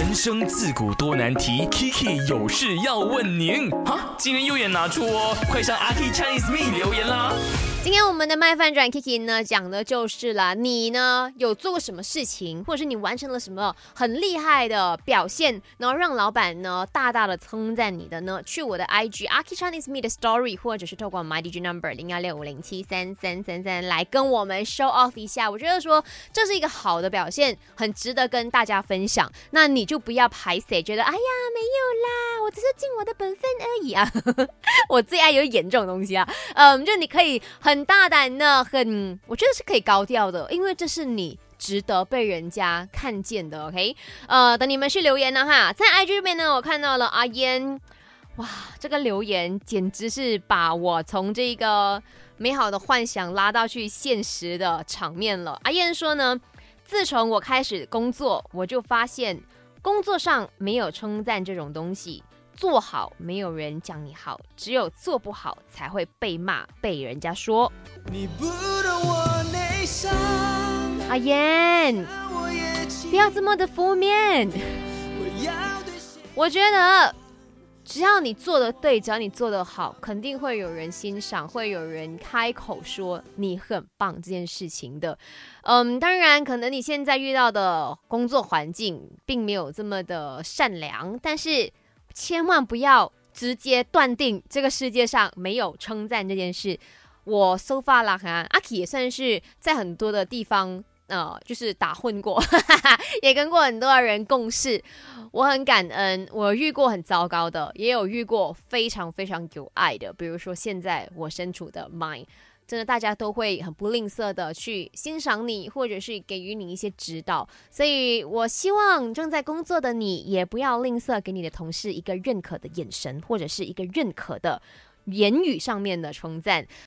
人生自古多难题，Kiki 有事要问您。哈，今天右眼拿出哦，快上阿 K Chinese Me 留言啦。今天我们的麦饭转 Kiki 呢，讲的就是啦，你呢有做过什么事情，或者是你完成了什么很厉害的表现，然后让老板呢大大的称赞你的呢？去我的 IG a k i Chinese Me 的 Story，或者是透过 My DJ Number 零幺六五零七三三三三来跟我们 show off 一下。我觉得说这是一个好的表现，很值得跟大家分享。那你就不要排谁，觉得哎呀没有啦，我只是尽我的本分而已啊。我最爱有演这种东西啊，嗯，就你可以很大胆的，很，我觉得是可以高调的，因为这是你值得被人家看见的，OK？呃，等你们去留言呢哈，在 IG 这边呢，我看到了阿烟，哇，这个留言简直是把我从这个美好的幻想拉到去现实的场面了。阿燕说呢，自从我开始工作，我就发现工作上没有称赞这种东西。做好，没有人讲你好，只有做不好才会被骂，被人家说。阿燕，不要这么的负面。我觉得，只要你做的对，只要你做的好，肯定会有人欣赏，会有人开口说你很棒这件事情的。嗯，当然，可能你现在遇到的工作环境并没有这么的善良，但是。千万不要直接断定这个世界上没有称赞这件事。我 so far 啦，哈，阿 K 也算是在很多的地方，呃，就是打混过，也跟过很多人共事。我很感恩，我遇过很糟糕的，也有遇过非常非常有爱的。比如说现在我身处的 Mind。真的，大家都会很不吝啬的去欣赏你，或者是给予你一些指导。所以我希望正在工作的你，也不要吝啬给你的同事一个认可的眼神，或者是一个认可的言语上面的称赞。